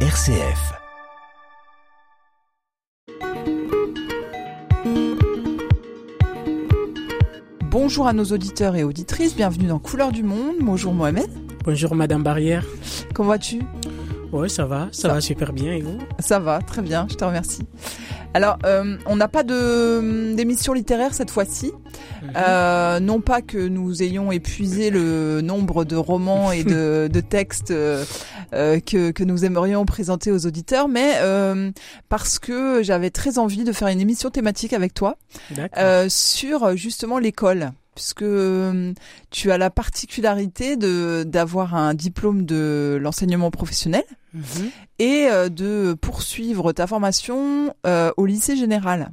RCF. Bonjour à nos auditeurs et auditrices, bienvenue dans Couleur du Monde. Bonjour Mohamed. Bonjour Madame Barrière. Comment vas-tu? Oui, ça va, ça, Ça- va super bien et vous? Ça va, très bien, je te remercie. Alors, euh, on n'a pas de d'émission littéraire cette fois-ci. Mhm. Euh, non pas que nous ayons épuisé le nombre de romans et de, de textes euh, euh, que, que nous aimerions présenter aux auditeurs, mais euh, parce que j'avais très envie de faire une émission thématique avec toi euh, sur justement l'école. Puisque euh, tu as la particularité de d'avoir un diplôme de l'enseignement professionnel Mhm. et euh, de poursuivre ta formation euh, au lycée général.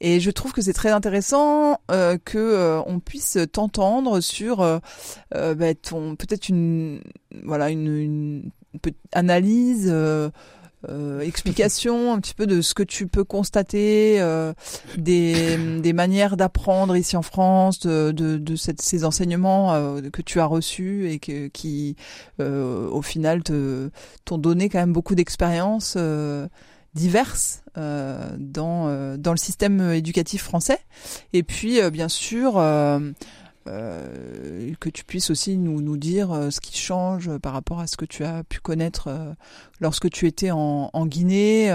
Et je trouve que c'est très intéressant euh, que euh, on puisse t'entendre sur euh, bah, ton peut-être une voilà une, une analyse euh, explication un petit peu de ce que tu peux constater euh, des, des manières d'apprendre ici en France de, de, de cette- ces enseignements euh, que tu as reçus et que, qui euh, au final te t'ont donné quand même beaucoup d'expériences euh, diverses euh, dans euh, dans le système éducatif français. Et puis euh, bien sûr euh, que tu puisses aussi nous nous dire euh, ce qui change par rapport à ce que tu as pu connaître euh, lorsque tu étais en, en Guinée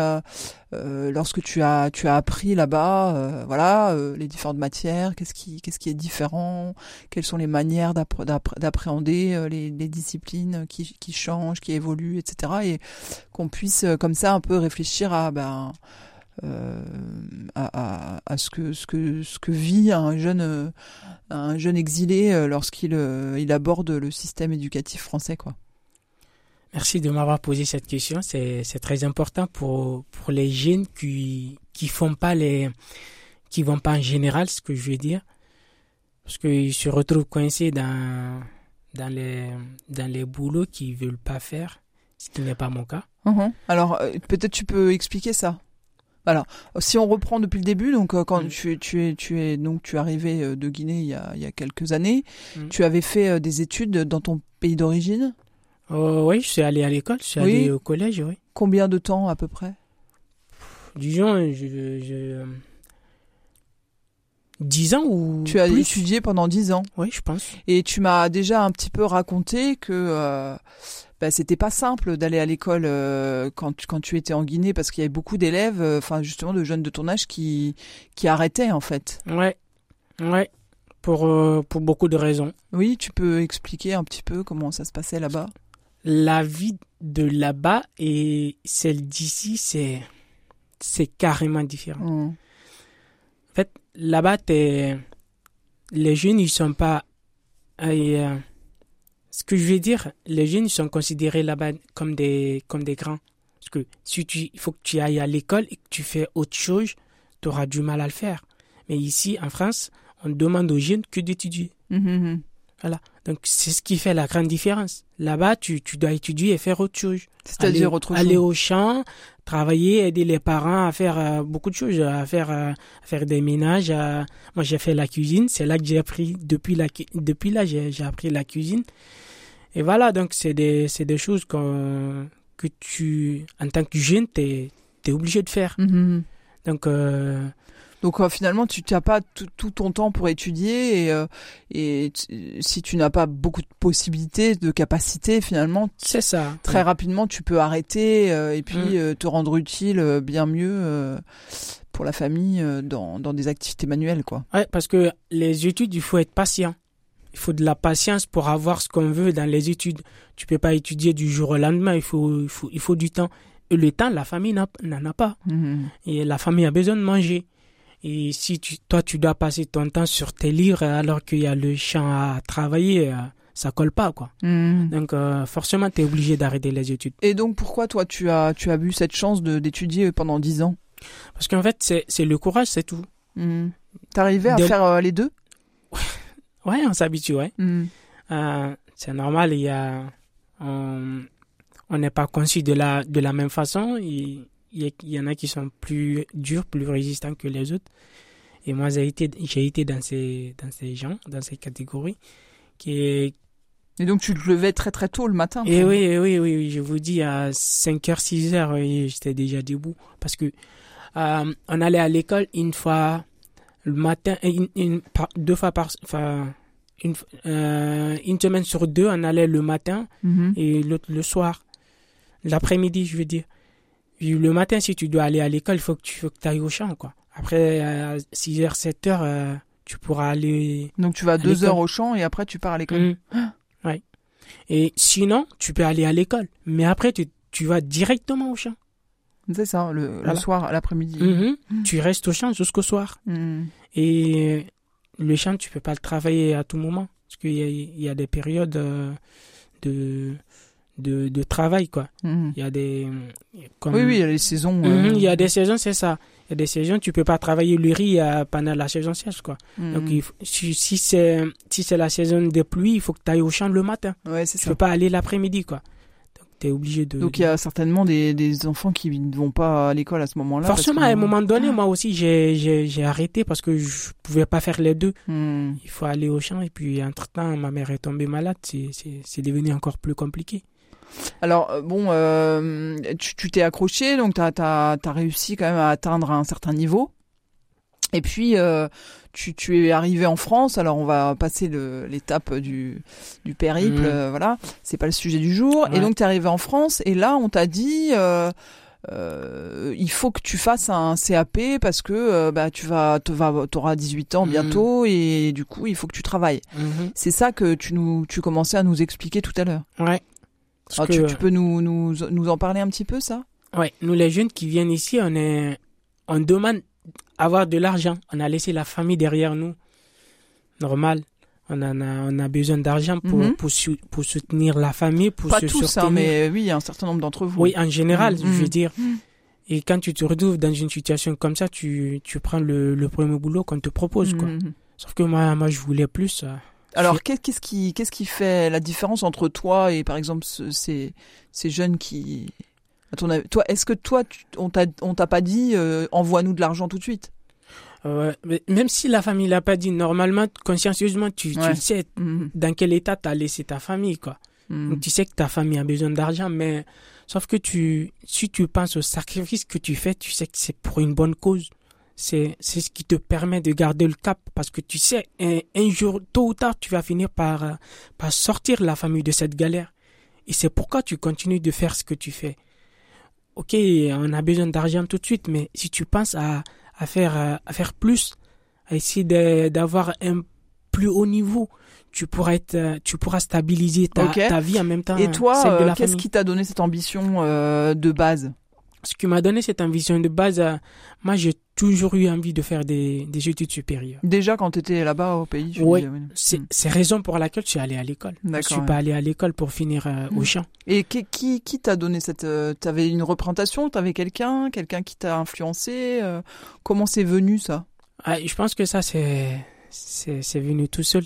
lorsque tu as tu as appris là-bas voilà les différentes matières qu'est-ce qui qu'est-ce qui est différent quelles sont les manières d'appréhender les, les disciplines qui, qui changent, qui évoluent, etc. Et qu'on puisse comme ça un peu réfléchir à ben euh, à, à, à ce que ce que ce que vit un jeune euh, un jeune exilé euh, lorsqu'il il aborde le système éducatif français quoi. Merci de m'avoir posé cette question. C'est c'est très important pour pour les jeunes qui qui font pas les qui vont pas en général, ce que je veux dire, parce qu'ils se retrouvent coincés dans dans les dans les boulots qu'ils veulent pas faire, ce qui n'est pas mon cas. Mhm. Alors peut-être tu peux expliquer ça. Alors, si on reprend depuis le début, donc euh, quand Mm. tu, es- tu es tu es donc tu es arrivé euh, de Guinée il y a, il y a quelques années, Mm. tu avais fait euh, des études dans ton pays d'origine? Oh, oui, je suis allé à l'école, je suis Oui. allé au collège, oui. Combien de temps à peu près? Disons, je, je 10 ans ou Tu as plus. étudié pendant dix ans. Oui, je pense. Et tu m'as déjà un petit peu raconté que euh, bah, c'était pas simple d'aller à l'école euh, quand, tu- quand tu étais en Guinée parce qu'il y avait beaucoup d'élèves, euh, enfin justement de jeunes de ton âge qui, qui arrêtaient en fait. Ouais, ouais, pour, euh, pour beaucoup de raisons. Oui, tu peux expliquer un petit peu comment ça se passait là-bas? La vie de là-bas et celle d'ici, c'est, c'est carrément différent. Mm. En fait, là-bas, les jeunes, ils sont pas, ce que je veux dire, les jeunes, sont considérés là-bas comme des, comme des grands. Parce que si tu, il faut que tu ailles à l'école et que tu fais autre chose, tu auras du mal à le faire. Mais ici, en France, on demande aux jeunes que d'étudier. Mhm, mhm. Donc, c'est ce qui fait la grande différence. Là-bas, tu, tu dois étudier et faire autre chose. C'est-à-dire aller, autre aller chose. au champ, travailler, aider les parents à faire euh, beaucoup de choses, à faire, euh, à faire des ménages. à- Moi, j'ai fait la cuisine. C'est là que j'ai appris, depuis, la, depuis là, j'ai appris la cuisine. Et voilà, donc, c'est des, des choses qu'on- que tu, en tant que jeune, tu es, obligé de faire. Mhm, mhm. Donc, euh, Donc euh, finalement, tu n'as pas tout, ton temps pour étudier et, euh, et si tu n'as pas beaucoup de possibilités, de capacités, finalement, c'est ça. très rapidement, tu peux arrêter euh, et puis Mm. te rendre utile bien mieux pour la famille dans, dans des activités manuelles, quoi. Ouais, parce que les études, il faut être patient. Il faut de la patience pour avoir ce qu'on veut dans les études. Tu peux pas étudier du jour au lendemain. Il faut, il faut, il faut du temps. Et le temps, la famille n'en a pas. Mhm. Et la famille a besoin de manger. Et si tu, toi, tu dois passer ton temps sur tes livres alors qu'il y a le champ à travailler, euh, ça colle pas, quoi. Mhm. Donc, euh, forcément, tu es obligé d'arrêter les études. Et donc pourquoi toi tu as tu as eu cette chance d'étudier pendant dix ans? Parce qu'en fait, c'est le courage, c'est tout. Mhm. T'arrivais à De- faire euh, les deux? Ouais, on s'habitue, ouais. Mhm. Euh, c'est normal, il y a, on n'est pas conçu de la, de la même façon. Il, il y, en a qui sont plus durs, plus résistants que les autres. Et moi, j'ai été, j'ai été dans ces, dans ces gens, dans ces catégories, qui, Et donc tu te levais très très tôt le matin. Et oui, et oui, oui, oui, je vous dis, à 5h, 6h, oui, j'étais déjà debout. Parce que euh, on allait à l'école une fois le matin, une, deux fois par... Enfin, une, euh, une semaine sur deux, on allait le matin Mhm. et l'autre le soir. L'après-midi, je veux dire. Le matin, si tu dois aller à l'école, il faut que tu faut que ailles au champ, quoi. Après, à 6h, 7h, euh, tu pourras aller... Donc tu vas deux heures au champ et après tu pars à l'école. Mm. Ouais. Et sinon, tu peux aller à l'école. Mais après, tu, tu vas directement au champ. C'est ça, le, le Voilà. soir, l'après-midi. Mhm. Tu restes au champ jusqu'au soir. Mhm. Et le champ, tu peux pas le travailler à tout moment. Parce qu'il y y a des périodes euh, de, de, de travail, quoi. Il y a des... Comme, Oui, oui, il y a les saisons. Mhm, euh, Il y a des saisons, c'est ça. Il y a des saisons, tu peux pas travailler le riz euh, pendant la saison sèche, quoi. Donc, il faut- si, si c'est si la saison des pluies, il faut que tu ailles au champ le matin. Ouais, Tu ça. peux pas aller l'après-midi, quoi. Donc, tu es obligé de... Donc il y a certainement des, des enfants qui ne vont pas à l'école à ce moment-là. Forcément, que- à un moment donné, moi aussi, j'ai j'ai j'ai arrêté parce que je pouvais pas faire les deux. Mhm. Il faut aller au champ et puis, entre-temps, ma mère est tombée malade. C'est- C'est c'est devenu encore plus compliqué. Alors euh, bon, euh, tu tu t'es accroché, donc t'as as, as réussi quand même à atteindre un certain niveau. Et puis euh, tu, tu es arrivé en France. Alors on va passer l'étape du du périple. Mhm. euh, voilà, c'est pas le sujet du jour. Et donc t'es arrivé en France et là on t'a dit. Euh, euh, il faut que tu fasses un CAP parce que bah tu vas te vas t'auras 18 ans Mhm. bientôt et du coup il faut que tu travailles. C'est ça que tu nous tu commençais à nous expliquer tout à l'heure. Ouais. Parce Ah, que, tu, tu peux nous, nous, nous en parler un petit peu, ça? Ouais, nous les jeunes qui viennent ici, on est, on demande avoir de l'argent. On a laissé la famille derrière nous. Normal. On en a, on a besoin d'argent pour, Mhm. pour, pour soutenir la famille, pour Pas se tous, hein, soutenir. mais oui, il y a un certain nombre d'entre vous. Oui, en général, Mhm. je veux dire. Mhm. Et quand tu te retrouves dans une situation comme ça, tu, tu prends le, le premier boulot qu'on te propose, quoi. Mhm. Sauf que moi, moi, je voulais plus. euh. Alors, qu'est-ce qui, qu'est-ce qui fait la différence entre toi et, par exemple, ce- ces, ces jeunes qui, à ton avis, toi, est-ce que toi, tu- on t'a, pas dit, euh, envoie-nous de l'argent tout de suite? Euh, mais même si la famille l'a pas dit, normalement, consciencieusement, tu, tu Ouais. sais Mhm. dans quel état t'as laissé ta famille, quoi. Mhm. Donc, tu sais que ta famille a besoin d'argent, mais sauf que tu, si tu penses au sacrifice que tu fais, tu sais que c'est pour une bonne cause. C'est, c'est ce qui te permet de garder le cap parce que tu sais, un, un jour, tôt ou tard, tu vas finir par, euh, par sortir la famille de cette galère. Et c'est pourquoi tu continues de faire ce que tu fais. Ok, on a besoin d'argent tout de suite, mais si tu penses à, à faire, à faire plus, à essayer d'avoir un plus haut niveau, tu pourras être, tu pourras stabiliser ta, vie en même temps. Et toi, euh, qu'est-ce qui t'a donné cette ambition euh, de base? Ce qui m'a donné cette ambition de base, euh, moi j'ai toujours eu envie de faire des, des études supérieures. Déjà quand t'étais là-bas au pays. oui. C'est Mhm. c'est raison pour laquelle je suis allé à l'école. Je D'accord, suis ouais. pas allé à l'école pour finir euh, au Mhm. champ. Et qui, qui, qui t'a donné cette, euh, t'avais une représentation, t'avais quelqu'un, quelqu'un qui t'a influencé, euh, comment c'est venu ça? Ah, je pense que ça c'est venu tout seul.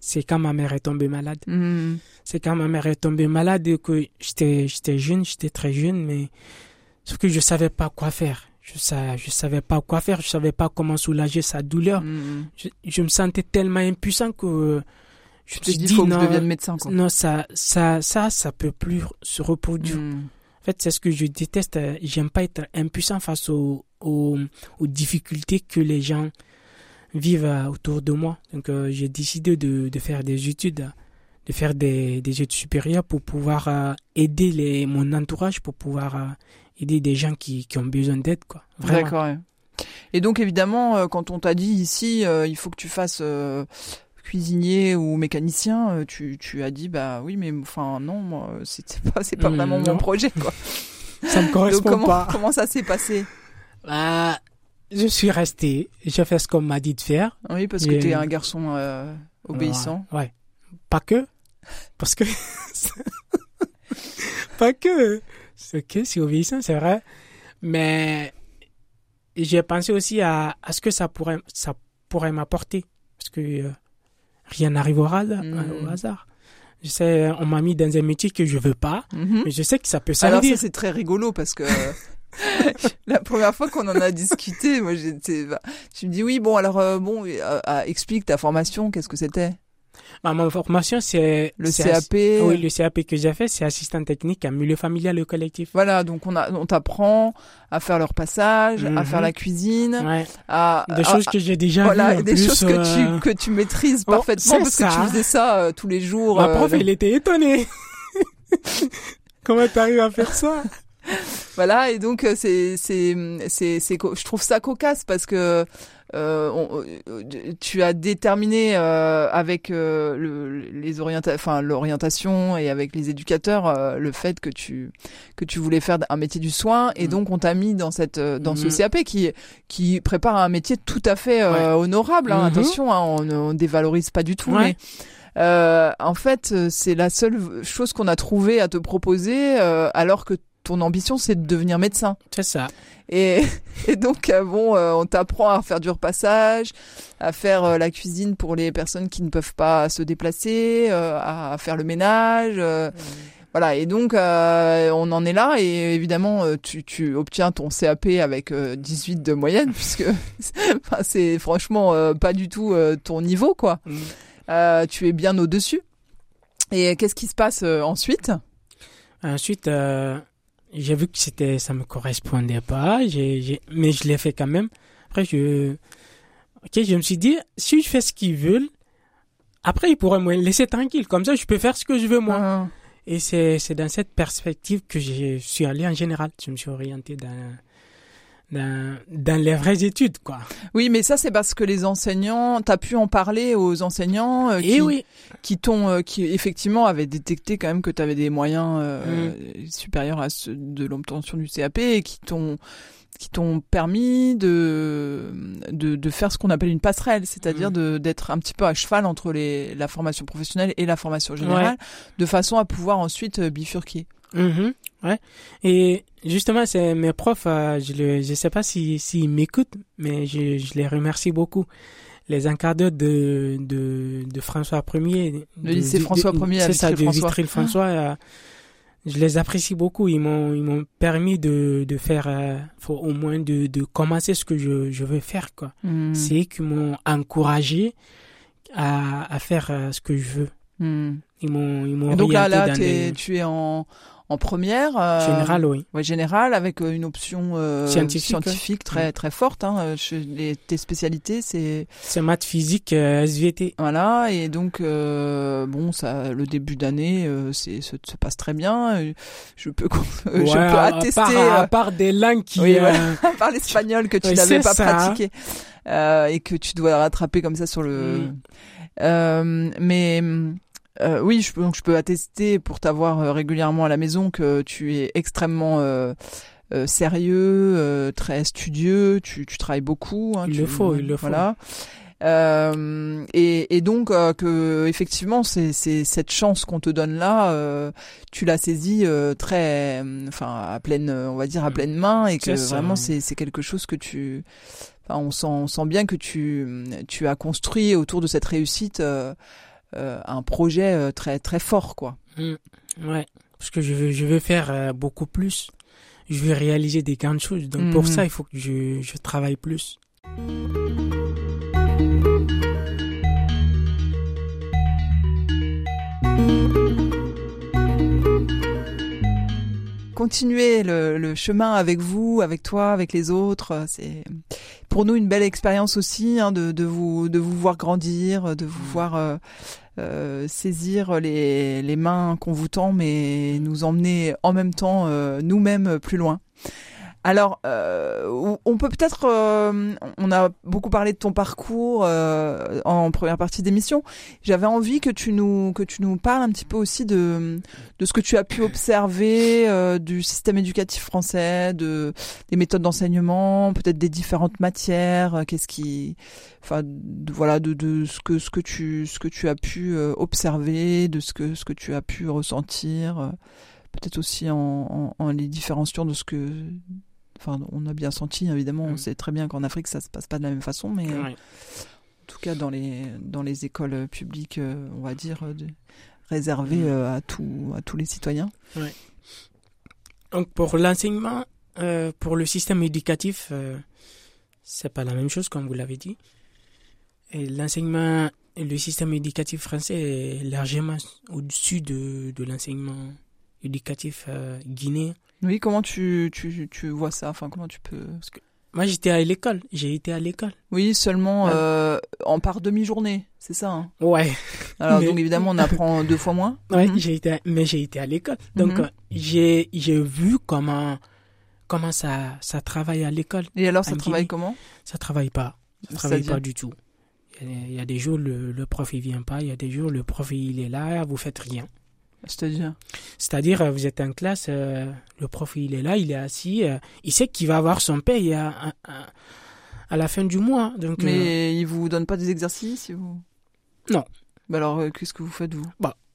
C'est quand ma mère est tombée malade. Mhm. C'est quand ma mère est tombée malade que j'étais jeune, j'étais très jeune, mais sauf que je savais pas quoi faire. Je savais, je savais pas quoi faire, je savais pas comment soulager sa douleur. Mhm. Je, je me sentais tellement impuissant que euh, je me suis dit, que je non, devienne médecin, quoi. non ça ça ça ça peut plus se reproduire. Mhm. En fait, c'est ce que je déteste. J'aime pas être impuissant face aux, aux, aux difficultés que les gens vivent euh, autour de moi. Donc, euh, j'ai décidé de, de faire des études, de faire des, des études supérieures pour pouvoir euh, aider les, mon entourage, pour pouvoir euh, aider des gens qui, qui ont besoin d'aide, quoi. D'accord. ouais. Et donc évidemment, euh, quand on t'a dit ici, euh, il faut que tu fasses euh, cuisinier ou mécanicien, tu, tu as dit bah oui, mais enfin non, moi c'était pas, c'est pas vraiment mon non. projet quoi. Ça me Donc correspond comment, pas. comment ça s'est passé? Bah, je suis resté. J'ai fait ce qu'on m'a dit de faire. Oui, parce que Et- t'es un garçon euh, obéissant. Ouais, ouais. Pas que. Parce que. pas que. C'est que c'est vrai. Mais j'ai pensé aussi à, à ce que ça pourrait, ça pourrait m'apporter. Parce que euh, rien n'arrive au, hasard- Mhm. au hasard. Je sais, on m'a mis dans un métier que je veux pas, Mhm. mais je sais que ça peut Alors ça servir. c'est très rigolo parce que la première fois qu'on en a discuté, moi j'étais, bah, tu me dis oui bon alors euh, bon euh, euh, explique ta formation, qu'est-ce que c'était? Bah, ma formation, c'est Le CAP. Oui, le CAP que j'ai fait, c'est assistant technique à milieu familial et collectif. Voilà, donc on, a, on t'apprend à faire leur passage, à Mhm. faire la cuisine, Ouais. à, Des à- choses que j'ai déjà voilà, en des plus, choses que euh, tu que tu maîtrises Oh, parfaitement parce que tu faisais ça euh, tous les jours. Ma euh, prof, donc- il était étonné. Comment t'arrives à faire ça? Voilà, et donc euh, c'est c'est c'est je trouve ça cocasse parce que euh, on- euh, tu as déterminé euh, avec euh, le, les orienta enfin l'orientation et avec les éducateurs euh, le fait que tu que tu voulais faire un métier du soin et Mhm. donc on t'a mis dans cette euh, dans ce Mhm. CAP qui qui prépare un métier tout à fait euh, honorable hein, Mhm. attention hein, on on dévalorise pas du tout Ouais. mais euh, en fait, euh, c'est la seule chose qu'on a trouvé à te proposer, euh, alors que ton ambition, c'est de devenir médecin. C'est ça. Et, et donc, euh, bon, euh, on t'apprend à faire du repassage, à faire euh, la cuisine pour les personnes qui ne peuvent pas se déplacer, à, faire le ménage. euh, voilà, et donc euh, on en est là, et évidemment, tu, tu obtiens ton CAP avec euh, 18 de moyenne, puisque c'est franchement euh, pas du tout euh, ton niveau, quoi. Mm. Euh, tu es bien au-dessus. Et qu'est-ce qui se passe ensuite? Ensuite, j'ai vu que c'était, ça me correspondait pas, j'ai, mais je l'ai fait quand même. Après, je, ok, je me suis dit, si je fais ce qu'ils veulent, après, ils pourraient me laisser tranquille. Comme ça, je peux faire ce que je veux, moi. Ah. Et c'est, c'est dans cette perspective que je suis allé en général. Je me suis orienté dans, dans, dans les vraies études, quoi. Oui, mais ça c'est parce que les enseignants, t'as pu en parler aux enseignants euh, Et qui, oui. qui t'ont, euh, qui effectivement avaient détecté quand même que t'avais des moyens euh, Mm. supérieurs à ceux de l'obtention du CAP et qui t'ont qui t'ont permis de, de de faire ce qu'on appelle une passerelle, c'est-à-dire Mm. d'être un petit peu à cheval entre les la formation professionnelle et la formation générale, de façon à pouvoir ensuite euh, bifurquer. Mhm, ouais. Et justement, c'est mes profs, euh, je le, je sais pas si, s'ils m'écoutent, mais je, je les remercie beaucoup. Les encadreurs de, de, de François Ier. Le lycée François Ier C'est ça, de Vitry-le-François. Vitry-le-François. euh, je les apprécie beaucoup. Ils m'ont, ils m'ont permis de, de faire, euh, faut au moins de, de commencer ce que je, je veux faire, quoi. Mm. C'est eux qui m'ont encouragé à, à faire euh, ce que je veux. Mm. Ils m'ont, ils m'ont donc là, là, tu es en en première. euh, général, oui. Ouais, générale, avec euh, une option euh, Scientifique, ouais. scientifique très très forte. Hein. Euh, les, tes spécialités, c'est C'est maths physique, euh, SVT. voilà, et donc bon, ça, le début d'année, c'est se, se passe très bien. Je peux je Ouais, peux à- attester À part, à part des langues qui. Oui, voilà. par l'espagnol que tu n'avais pas ça. pratiqué et que tu dois rattraper comme ça sur le. Mm. Mais euh, oui, je peux, donc je peux attester pour t'avoir euh, régulièrement à la maison que tu es extrêmement euh, euh, sérieux, euh, très studieux. Tu, tu travailles beaucoup. hein, Il tu- le faut, il le faut. Voilà. Euh, et, et donc euh, que effectivement c'est c'est cette chance qu'on te donne là euh, tu l'as saisie euh, très enfin à pleine on va dire à Mm. pleine main et que C'est ça. vraiment c'est c'est quelque chose que tu enfin on sent on sent bien que tu tu as construit autour de cette réussite un projet euh, très très fort quoi Mm. Ouais. Parce que je veux, je veux faire euh, beaucoup plus. Je veux réaliser des grandes choses. Donc pour Mhm. ça, il faut que je, je travaille plus. continuer le, le chemin avec vous, avec toi, avec les autres. euh, C'est pour nous une belle expérience aussi hein, de, de vous de vous voir grandir, de vous Mm. voir euh, euh, saisir les, les mains qu'on vous tend, mais nous emmener en même temps euh, nous-mêmes plus loin. Alors, euh, on peut peut-être, euh, on a beaucoup parlé de ton parcours euh, en première partie d'émission. J'avais envie que tu nous que tu nous parles un petit peu aussi de de ce que tu as pu observer euh, du système éducatif français, de des méthodes d'enseignement, peut-être des différentes matières. euh, Qu'est-ce qui, enfin, de- voilà, de, de ce que ce que tu ce que tu as pu euh, observer, de ce que ce que tu as pu ressentir. Peut-être aussi en, en, en les différenciant de ce que enfin on a bien senti évidemment on Mm. sait très bien qu'en Afrique ça se passe pas de la même façon mais Ouais. en tout cas dans les dans les écoles euh, publiques euh, on va dire euh, réservées Mm. à tout à tous les citoyens Donc pour l'enseignement, euh, pour le système éducatif, euh, c'est pas la même chose comme vous l'avez dit. Et l'enseignement le système éducatif français est largement au-dessus de, de l'enseignement éducatif euh, guinéen. Oui, comment tu, tu, tu vois ça? Enfin, comment tu peux? Parce que... Moi, j'étais à l'école. J'ai été à l'école. Oui, seulement euh, en par demi-journée, c'est ça hein? Ouais. Alors, Mais- donc évidemment, on apprend deux fois moins? Ouais, Mhm. j'ai été, à- mais j'ai été à l'école. Donc, Mhm. euh, j'ai, j'ai vu comment, comment ça, ça travaille à l'école. Et alors, ça travaille comment? Ça travaille pas. Ça travaille pas du tout. Il y a- il y a des jours, le, le prof, il vient pas. Il y a des jours, le prof, il est là, vous faites rien. C'est-à-dire C'est-à-dire, euh, vous êtes en classe, euh, le prof, il est là, il est assis, euh, il sait qu'il va avoir son paye à, à, la fin du mois. Donc, euh, Mais ils vous donnent pas des exercices vous... Non. Bah alors, euh, qu'est-ce que vous faites, vous?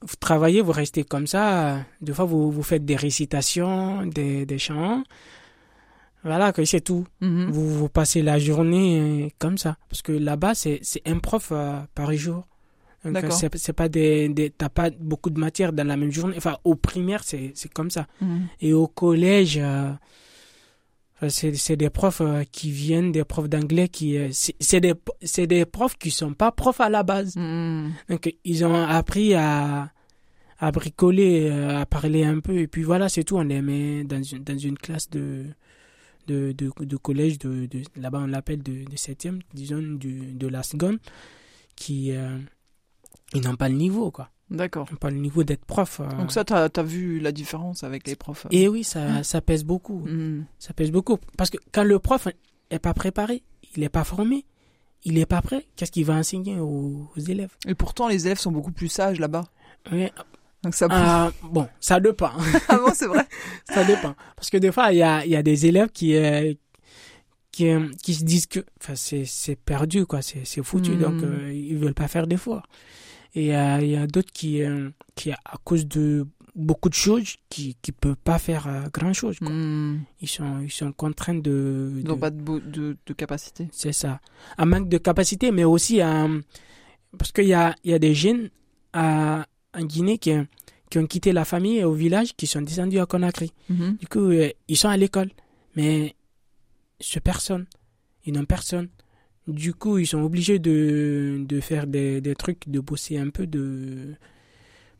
Vous travaillez, vous restez comme ça. euh, Des fois, vous, vous faites des récitations, des, des chants. Voilà, que c'est tout. Mhm. Vous, vous passez la journée comme ça. Parce que là-bas, c'est, c'est un prof euh, par jour. C'est, c'est pas des, des, t'as pas beaucoup de matière dans la même journée. Enfin, au primaire, c'est, c'est comme ça. Mhm. Et au collège, euh, c'est, c'est des profs euh, qui viennent, des profs d'anglais qui, euh, c'est, des, c'est des profs qui sont pas profs à la base. Mhm. Donc, ils ont appris à, à bricoler, à parler un peu. Et puis voilà, c'est tout. On les met dans une, dans une classe de, de, de, de collège, de, de, là-bas on l'appelle de, de septième, disons, du, de la seconde, qui ils n'ont pas le niveau, quoi. D'accord. Ils n'ont pas le niveau d'être prof. euh. Donc ça, t'as as vu la différence avec les profs euh. Et oui, ça, ça pèse beaucoup. Mhm. Ça pèse beaucoup. Parce que quand le prof est pas préparé, il n'est pas formé, il n'est pas prêt, qu'est-ce qu'il va enseigner aux, aux élèves? Et pourtant, les élèves sont beaucoup plus sages là-bas. Ouais, Donc ça. ah, Bon, ça dépend. Ah bon, c'est vrai. ça dépend. Parce que des fois, il y a, il y a des élèves qui, euh, qui, euh, qui se disent que enfin, c'est perdu, quoi, c'est foutu, Mhm. donc euh, ils veulent pas faire d'efforts. Et euh, il y a d'autres qui, euh, qui, à cause de beaucoup de choses, qui qui peuvent pas faire euh, grand-chose. Mhm. Ils, sont, ils sont contraints de... Ils n'ont pas de, de, de capacité. C'est ça. Un manque de capacité, mais aussi. Parce qu'il y a, il y a des jeunes à, en Guinée qui, qui ont quitté la famille au village, qui sont descendus à Conakry. Mhm. Du coup, ils sont à l'école, mais ce personne, ils n'ont personne. Du coup, ils sont obligés de, de faire des, des trucs, de bosser un peu de,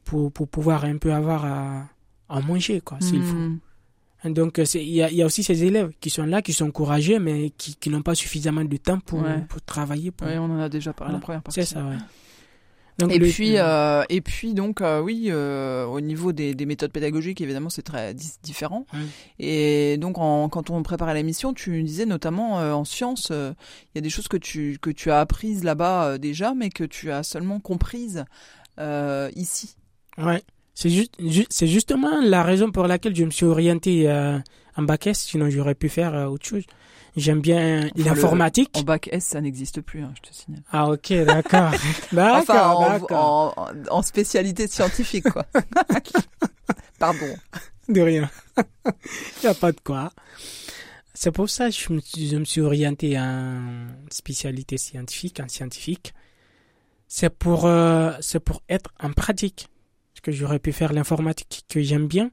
pour, pour pouvoir un peu avoir à, à manger, quoi, s'il faut. Mhm. Donc, euh, il y a, il y a aussi ces élèves qui sont là, qui sont courageux, mais qui, qui n'ont pas suffisamment de temps pour, Ouais. pour travailler. Pour... Ouais, on en a déjà parlé Voilà. en première partie. c'est ça, ouais. Donc, Et le- puis, euh, et puis donc, euh, oui, euh, au niveau des, des méthodes pédagogiques, évidemment, c'est très différent. Et donc, en, quand on préparait l'émission, tu disais notamment en sciences, il y a des choses que tu que tu as apprises là-bas déjà, mais que tu as seulement comprises ici. Ouais. C'est juste, ju- c'est justement la raison pour laquelle je me suis orienté euh, en bac S, sinon j'aurais pu faire euh, autre chose. J'aime bien Enfin, l'informatique. En bac S, ça n'existe plus, hein, je te signale. Ah ok, d'accord. d'accord, Enfin, en, spécialité scientifique, quoi. Pardon. De rien. Il n'y a pas de quoi. C'est pour ça que je me, je me suis orienté en spécialité scientifique, en scientifique. C'est pour, euh, c'est pour être en pratique. Que j'aurais pu faire l'informatique que j'aime bien.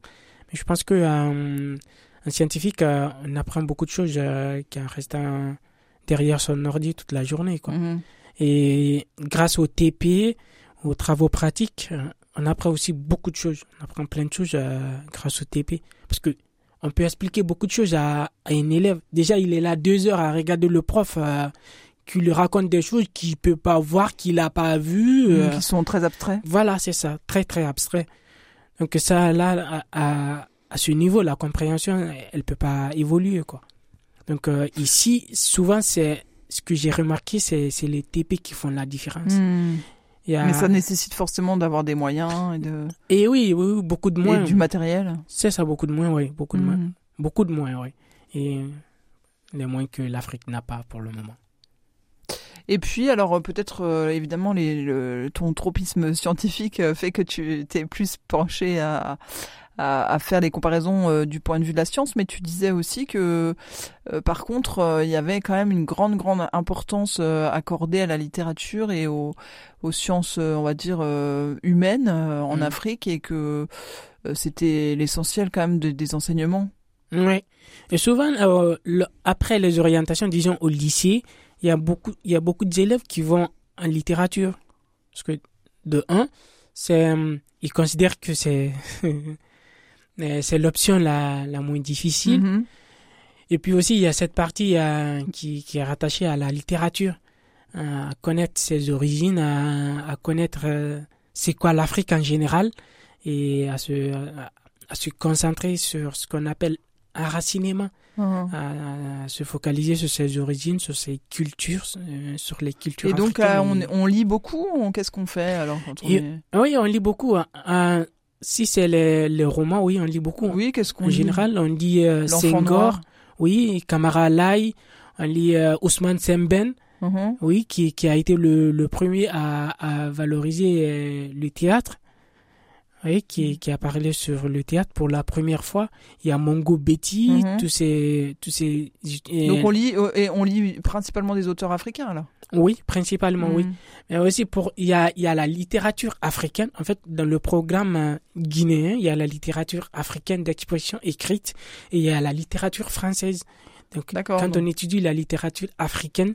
Mais je pense que euh, en scientifique, euh, on apprend beaucoup de choses euh, qu'en restant derrière son ordi toute la journée. Quoi. Mhm. Et grâce au TP, aux travaux pratiques, on apprend aussi beaucoup de choses. On apprend plein de choses grâce au TP. Parce que on peut expliquer beaucoup de choses à, à un élève. Déjà, il est là deux heures à regarder le prof qui lui raconte des choses qu'il peut pas voir, qu'il n'a pas vu. euh, Qui sont très abstraits. voilà, c'est ça, très très abstrait. Donc ça, là, à, à, à ce niveau, la compréhension, elle peut pas évoluer, quoi. Donc euh, ici, souvent, c'est ce que j'ai remarqué, c'est les TP qui font la différence. Il y a- Mais ça nécessite forcément d'avoir des moyens et, de... Et oui, oui, oui, beaucoup de et moins. du matériel. C'est ça, beaucoup de moins, oui, beaucoup de moins, Mhm. beaucoup de moins, oui. Et les moins que l'Afrique n'a pas pour le moment. Et puis, alors euh, peut-être euh, évidemment les, le, ton tropisme scientifique euh, fait que tu t'es plus penché à, à, à faire des comparaisons euh, du point de vue de la science, mais tu disais aussi que euh, par contre il y avait quand même une grande grande importance accordée à la littérature et aux, aux sciences, on va dire humaines en Mm. Afrique et que c'était l'essentiel quand même de- des enseignements. Oui. Et souvent, euh, le- après les orientations, disons au lycée, il y a beaucoup, il y a beaucoup d'élèves qui vont en littérature. Parce que, de un, c'est, euh, ils considèrent que c'est, euh, c'est l'option la, la moins difficile. Mhm. Et puis aussi, il y a cette partie euh, qui, qui est rattachée à la littérature, à connaître ses origines, à, à connaître euh, c'est quoi l'Afrique en général, et à se, à, à se concentrer sur ce qu'on appelle enracinement, Mhm. à, à se focaliser sur ses origines, sur ses cultures, euh, sur les cultures Et donc là, on, lit beaucoup. Qu'est-ce qu'on fait alors quand on Et- est... Oui, on lit beaucoup. hein. Euh, si c'est les, les romans, oui, on lit beaucoup. Oui, qu'est-ce qu'on en lit général, on lit euh, Senghor, noir. oui, Kamara Lai, on lit euh, Ousmane Semben, Mhm. oui, qui, qui a été le, le premier à, à valoriser euh, le théâtre, oui, Mm. qui, qui a parlé sur le théâtre pour la première fois. Il y a Mongo Betty, Mhm. tous ces, tous ces, euh, Donc on lit euh, et on lit principalement des auteurs africains alors. oui, principalement, oui. Mhm. Mais aussi pour, il y a, il y a la littérature africaine. En fait, dans le programme euh, guinéen, il y a la littérature africaine d'expression écrite et il y a la littérature française. Donc, quand donc. on étudie la littérature africaine,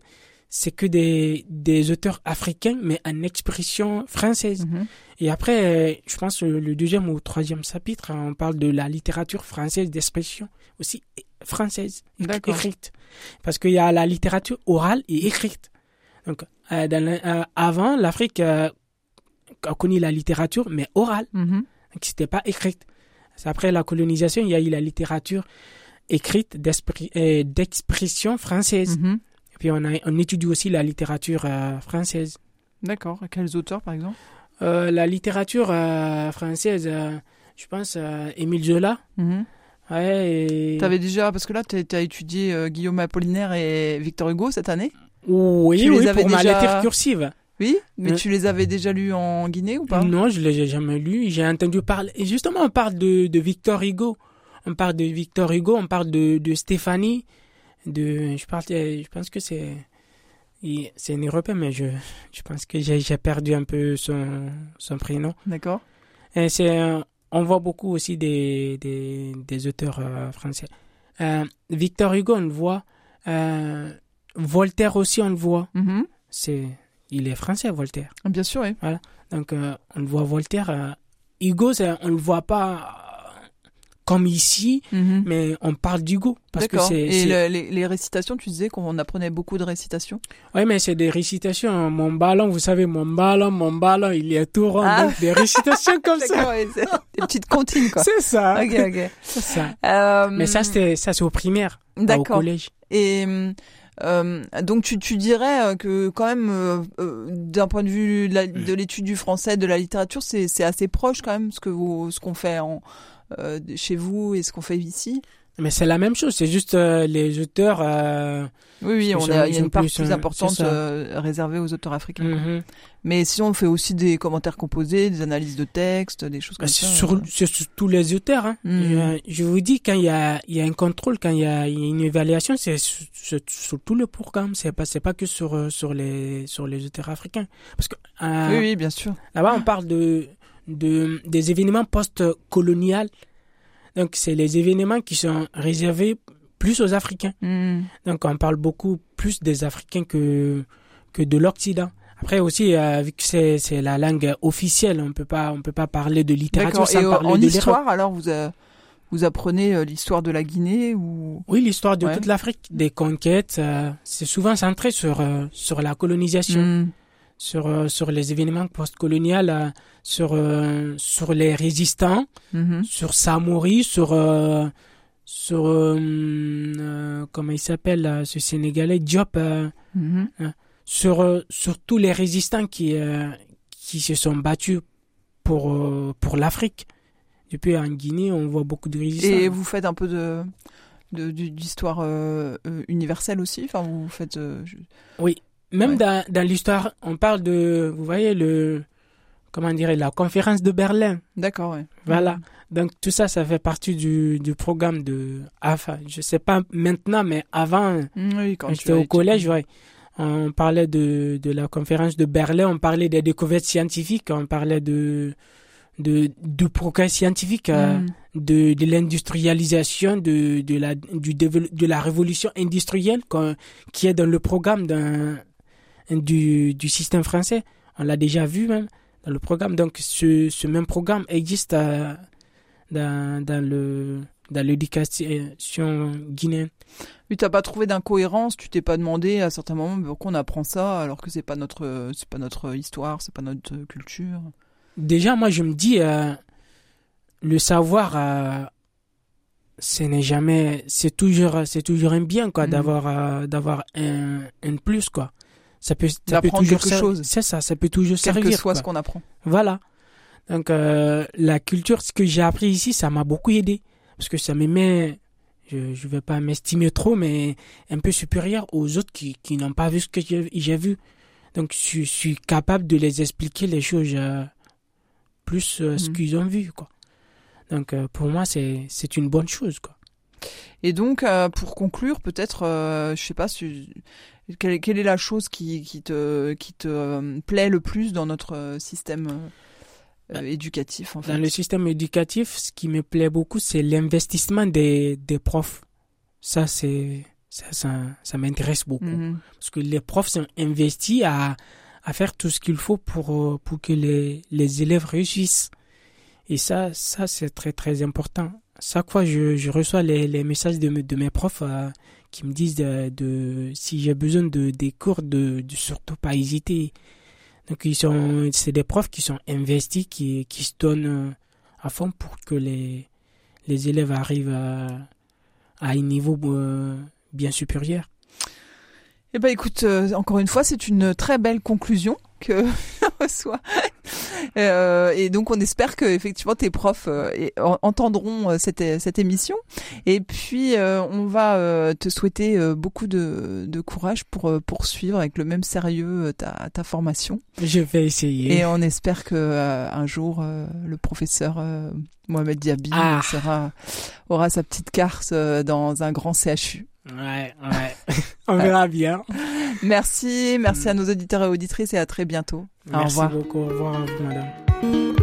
c'est que des, des auteurs africains, mais en expression française. Mhm. Et après, euh, je pense euh, le deuxième ou troisième chapitre, on parle de la littérature française d'expression aussi française, écrite. Parce qu'il y a la littérature orale et écrite. Donc, euh, dans le- euh, avant, l'Afrique euh, a connu la littérature, mais orale, Mhm. donc c'était pas écrite. Après la colonisation, il y a eu la littérature écrite d'expression française. Mhm. Et puis on, a, on étudie aussi la littérature euh, française. D'accord. Quels auteurs par exemple? Euh, la littérature euh, française, je pense, Émile Zola. Mhm. Ouais, et... T'avais déjà parce que là tu as étudié euh, Guillaume Apollinaire et Victor Hugo cette année? Oui, Tu les oui, avais pour ma déjà- lettre cursive. Oui, mais Euh. tu les avais déjà lus en Guinée ou pas? Non, je ne l'ai jamais lu. J'ai entendu parler. Et justement, on parle de, de Victor Hugo. On parle de Victor Hugo, on parle de, de Stéphanie. De, je, parle, je pense que c'est. C'est un Européen, mais je, je pense que j'ai perdu un peu son, son prénom. D'accord. Et c'est, euh, on voit beaucoup aussi des, des, des auteurs euh, français. Euh, Victor Hugo, on le voit. Euh, Voltaire aussi, on le voit. Mhm. C'est, il est français, Voltaire. Bien sûr, oui. Donc, euh, on le voit Voltaire. euh, Hugo, on le voit pas euh, comme ici, Mhm. mais on parle d'Hugo. Parce que D'accord. c'est. Et le- les, les récitations, tu disais qu'on apprenait beaucoup de récitations. Oui, mais c'est des récitations. hein. Mon ballon, vous savez, mon ballon, mon ballon, il est tout rond. Ah. Donc, des récitations comme ça. D'accord, ouais, des petites comptines quoi. C'est ça. Ok, ok. C'est ça. Euh, Mais ça, c'était, ça, c'est au primaire. pas Au D'accord. collège. Et euh, donc tu, tu dirais euh, que quand même, euh, euh, d'un point de vue de l'étude du français, de la littérature, c'est c'est assez proche quand même ce que vous, ce qu'on fait en, euh, chez vous et ce qu'on fait ici. Mais c'est la même chose. C'est juste euh, les auteurs. euh, Oui, oui, on a, il y a une part plus, plus importante euh, réservée aux auteurs africains. mhm. Mais sinon, on fait aussi des commentaires composés, des analyses de textes, des choses comme C'est ça. sur, c'est sur tous les auteurs. Hein. Mhm. Je, je vous dis, quand il y a, il y a un contrôle, quand il y a, il y a une évaluation, c'est sur, sur- tout le programme. C'est pas, c'est pas que sur, sur les, sur les auteurs africains. Parce que Oui, oui, bien sûr. là-bas, on parle de, de, des événements post-coloniaux. Donc, c'est les événements qui sont réservés plus aux Africains. Mhm. Donc, on parle beaucoup plus des Africains que, que de l'Occident. Après aussi, euh, vu que c'est, la langue officielle, on peut pas, on peut pas parler de littérature sans Et euh, parler en de histoire, alors vous euh, vous apprenez euh, l'histoire de la Guinée ou? Oui, l'histoire de Ouais. toute l'Afrique, des conquêtes, c'est souvent centré sur, sur la colonisation, Mhm. Sur, euh, sur les événements postcoloniaux, euh, sur, euh, sur les résistants, Mhm. sur Samori, sur, sur comment il s'appelle, ce Sénégalais, Diop, euh, Mhm. sur, sur tous les résistants qui, qui se sont battus pour, pour l'Afrique. Depuis en Guinée, on voit beaucoup de résistants. Et vous faites un peu de d'histoire euh, universelle aussi? Enfin, vous faites. euh, je- Même Ouais. dans, dans l'histoire, on parle de, vous voyez, le, comment dire, la conférence de Berlin. D'accord, ouais. Voilà. Donc tout ça, ça fait partie du, du programme de AFA. Je sais pas maintenant, mais avant, Mhm, Oui, quand j'étais au collège, ouais, on parlait de, de la conférence de Berlin, on parlait des découvertes scientifiques, on parlait de, progrès scientifique, euh, Mhm. de, de l'industrialisation, de, de, la, du dévelop- de la révolution industrielle qui est dans le programme d'un, du, du système français. on l'a déjà vu même dans le programme. Donc ce, ce même programme existe dans, dans le dans l'éducation guinéenne. Mais t'as pas trouvé d'incohérence, tu t'es pas demandé à certains moments pourquoi on apprend ça alors que c'est pas notre c'est pas notre histoire, c'est pas notre culture? Déjà moi je me dis euh, le savoir euh, ce n'est jamais c'est toujours c'est toujours un bien quoi d'avoir euh, d'avoir un, un plus quoi. Ça peut ça peut toujours quelque chose. C'est ça, ça peut toujours Quel servir que soit quoi. ce qu'on apprend. Voilà. Donc euh, la culture, ce que j'ai appris ici, ça m'a beaucoup aidé parce que ça me met, je je vais pas m'estimer trop, mais un peu supérieur aux autres qui qui n'ont pas vu ce que j'ai vu. Donc je, suis- je suis capable de les expliquer les choses euh, plus euh, ce Mhm. qu'ils ont vu quoi. Donc pour moi c'est c'est une bonne chose quoi. Et donc, euh, pour conclure, peut-être, euh, je sais pas, si- quelle, quelle est la chose qui, qui te, qui te euh, plaît le plus dans notre euh, système euh, euh, éducatif, en fait? Dans le système éducatif, ce qui me plaît beaucoup, c'est l'investissement des des profs. Ça c'est ça ça, ça m'intéresse beaucoup. Mhm. parce que les profs sont investis à, à faire tout ce qu'il faut pour, pour que les, les élèves réussissent. Et ça, ça c'est très très important. Chaque fois, je, je reçois les, les messages de, mes- de mes profs euh, qui me disent de, si j'ai besoin de des cours de, surtout pas hésiter. Donc ils sont, c'est des profs qui sont investis, qui, qui se donnent euh, à fond pour que les, les élèves arrivent à, un niveau euh, bien supérieur. Eh ben, écoute, euh, encore une fois, c'est une très belle conclusion que je reçois. Euh, et donc, on espère que effectivement tes profs euh, entendront euh, cette, cette émission. Et puis, on va te souhaiter beaucoup de, de courage pour poursuivre avec le même sérieux ta, ta formation. Je vais essayer. Et on espère que un jour le professeur Mohamed Diaby Ah. sera aura sa petite carte dans un grand CHU. Ouais, ouais. On verra bien. Merci, merci à nos auditeurs et auditrices et à très bientôt. Au Merci revoir. beaucoup. Au revoir, madame.